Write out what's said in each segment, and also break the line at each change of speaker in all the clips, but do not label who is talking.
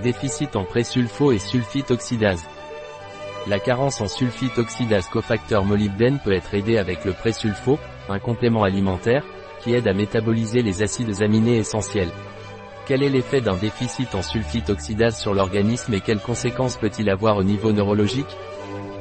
Déficit en présulfo et sulfite oxydase. La carence en sulfite oxydase cofacteur molybdène peut être aidée avec le présulfo, un complément alimentaire, qui aide à métaboliser les acides aminés essentiels. Quel est l'effet d'un déficit en sulfite oxydase sur l'organisme et quelles conséquences peut-il avoir au niveau neurologique?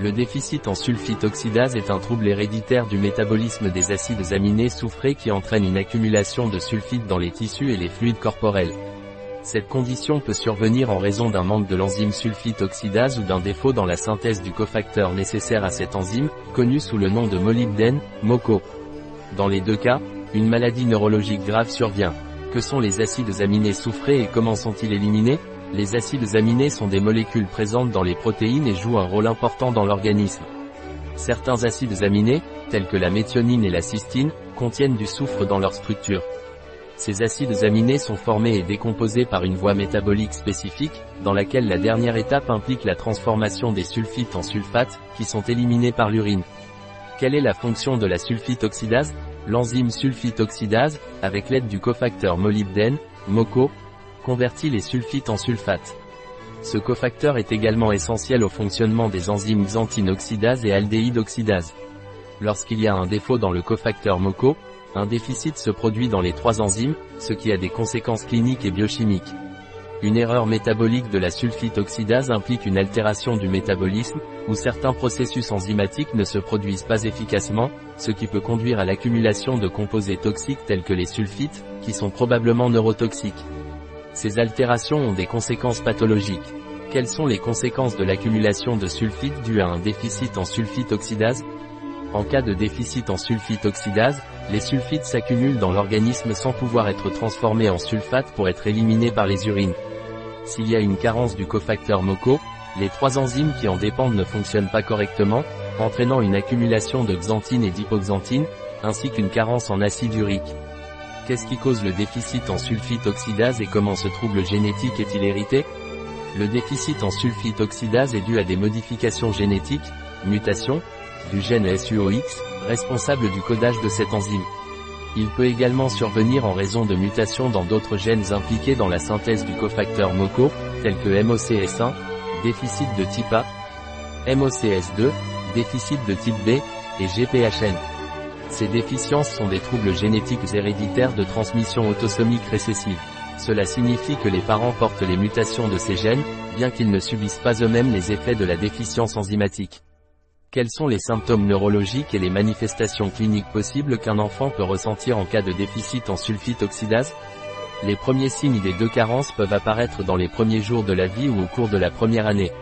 Le déficit en sulfite oxydase est un trouble héréditaire du métabolisme des acides aminés soufrés qui entraîne une accumulation de sulfite dans les tissus et les fluides corporels. Cette condition peut survenir en raison d'un manque de l'enzyme sulfite oxydase ou d'un défaut dans la synthèse du cofacteur nécessaire à cette enzyme, connu sous le nom de molybdène, MOCO. Dans les deux cas, une maladie neurologique grave survient. Que sont les acides aminés soufrés et comment sont-ils éliminés? Les acides aminés sont des molécules présentes dans les protéines et jouent un rôle important dans l'organisme. Certains acides aminés, tels que la méthionine et la cystine, contiennent du soufre dans leur structure. Ces acides aminés sont formés et décomposés par une voie métabolique spécifique, dans laquelle la dernière étape implique la transformation des sulfites en sulfates, qui sont éliminés par l'urine. Quelle est la fonction de la sulfite oxydase? L'enzyme sulfite oxydase, avec l'aide du cofacteur molybdène, MOCO, convertit les sulfites en sulfates. Ce cofacteur est également essentiel au fonctionnement des enzymes xanthine oxydase et aldéhyde oxydase. Lorsqu'il y a un défaut dans le cofacteur MOCO, un déficit se produit dans les trois enzymes, ce qui a des conséquences cliniques et biochimiques. Une erreur métabolique de la sulfite oxydase implique une altération du métabolisme, où certains processus enzymatiques ne se produisent pas efficacement, ce qui peut conduire à l'accumulation de composés toxiques tels que les sulfites, qui sont probablement neurotoxiques. Ces altérations ont des conséquences pathologiques. Quelles sont les conséquences de l'accumulation de sulfites due à un déficit en sulfite oxydase En cas de déficit en sulfite oxydase, les sulfites s'accumulent dans l'organisme sans pouvoir être transformés en sulfate pour être éliminés par les urines. S'il y a une carence du cofacteur MOCO, les trois enzymes qui en dépendent ne fonctionnent pas correctement, entraînant une accumulation de xanthine et d'hypoxanthine, ainsi qu'une carence en acide urique. Qu'est-ce qui cause le déficit en sulfite oxydase et comment ce trouble génétique est-il hérité? Le déficit en sulfite oxydase est dû à des modifications génétiques, mutations, du gène SUOX, responsable du codage de cette enzyme. Il peut également survenir en raison de mutations dans d'autres gènes impliqués dans la synthèse du cofacteur MOCO, tels que MOCS1, déficit de type A, MOCS2, déficit de type B, et GPHN. Ces déficiences sont des troubles génétiques héréditaires de transmission autosomique récessive. Cela signifie que les parents portent les mutations de ces gènes, bien qu'ils ne subissent pas eux-mêmes les effets de la déficience enzymatique. Quels sont les symptômes neurologiques et les manifestations cliniques possibles qu'un enfant peut ressentir en cas de déficit en sulfite oxydase? Les premiers signes des deux carences peuvent apparaître dans les premiers jours de la vie ou au cours de la première année.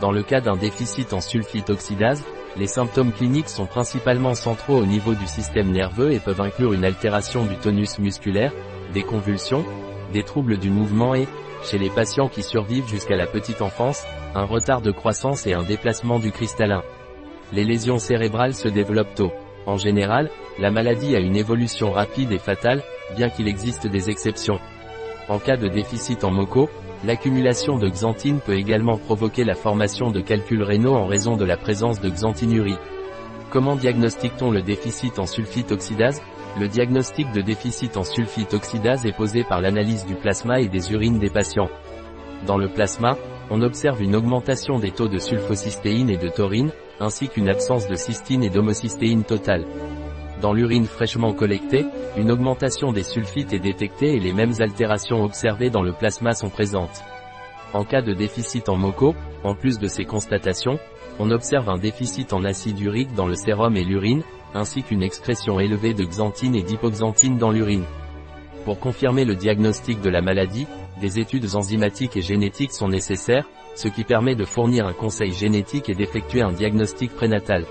Dans le cas d'un déficit en sulfite oxydase, les symptômes cliniques sont principalement centraux au niveau du système nerveux et peuvent inclure une altération du tonus musculaire, des convulsions, des troubles du mouvement et, chez les patients qui survivent jusqu'à la petite enfance, un retard de croissance et un déplacement du cristallin les lésions cérébrales se développent tôt. En général, la maladie a une évolution rapide et fatale, bien qu'il existe des exceptions. En cas de déficit en MOCO, l'accumulation de xanthine peut également provoquer la formation de calculs rénaux en raison de la présence de xanthinurie. Comment diagnostique-t-on le déficit en sulfite oxydase Le diagnostic de déficit en sulfite oxydase est posé par l'analyse du plasma et des urines des patients. Dans le plasma, on observe une augmentation des taux de sulfocystéine et de taurine, ainsi qu'une absence de cystine et d'homocystéine totale. Dans l'urine fraîchement collectée, une augmentation des sulfites est détectée et les mêmes altérations observées dans le plasma sont présentes. En cas de déficit en MOCO, en plus de ces constatations, on observe un déficit en acide urique dans le sérum et l'urine, ainsi qu'une excrétion élevée de xanthine et d'hypoxanthine dans l'urine. Pour confirmer le diagnostic de la maladie, des études enzymatiques et génétiques sont nécessaires, ce qui permet de fournir un conseil génétique et d'effectuer un diagnostic prénatal.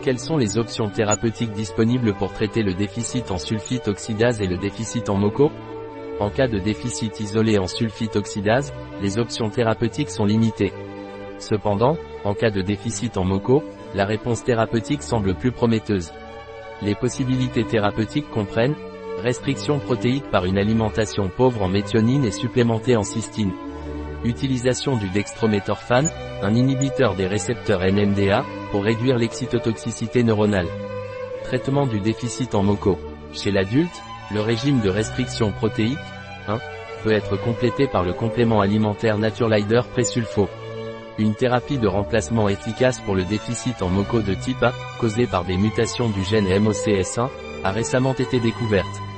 Quelles sont les options thérapeutiques disponibles pour traiter le déficit en sulfite oxydase et le déficit en MOCO? En cas de déficit isolé en sulfite oxydase, les options thérapeutiques sont limitées. Cependant, en cas de déficit en MOCO, la réponse thérapeutique semble plus prometteuse. Les possibilités thérapeutiques comprennent restriction protéique par une alimentation pauvre en méthionine et supplémentée en cystine, Utilisation du dextrométhorphane, un inhibiteur des récepteurs NMDA, pour réduire l'excytotoxicité neuronale. Traitement du déficit en MOCO. Chez l'adulte, le régime de restriction protéique, 1. peut être complété par le complément alimentaire Naturelider Présulfo. Une thérapie de remplacement efficace pour le déficit en MOCO de type A, causé par des mutations du gène MOCS1, a récemment été découverte.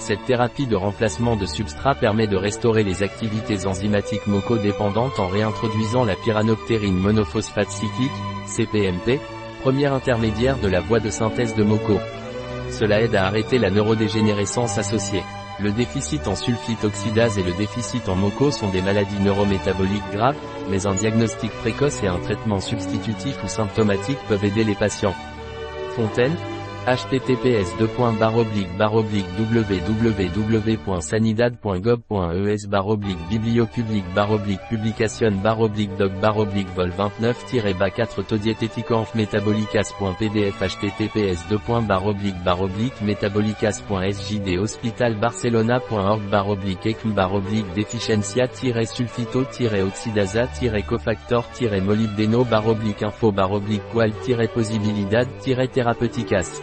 Cette thérapie de remplacement de substrat permet de restaurer les activités enzymatiques MOCO dépendantes en réintroduisant la pyranoctérine monophosphate cyclique, CPMP, première intermédiaire de la voie de synthèse de MOCO. Cela aide à arrêter la neurodégénérescence associée. Le déficit en sulfite oxydase et le déficit en MOCO sont des maladies neurométaboliques graves, mais un diagnostic précoce et un traitement substitutif ou symptomatique peuvent aider les patients. Fontaine, https www.sanidad.gov.es bibliopublic publication doc vol 29 4 todieteticanf metabolicas.pdf https metabolicas.sjd hospital barcelona.org ecm deficiencia sulfito oxidasa cofactor molybdeno info qual posibilidad thérapeuticas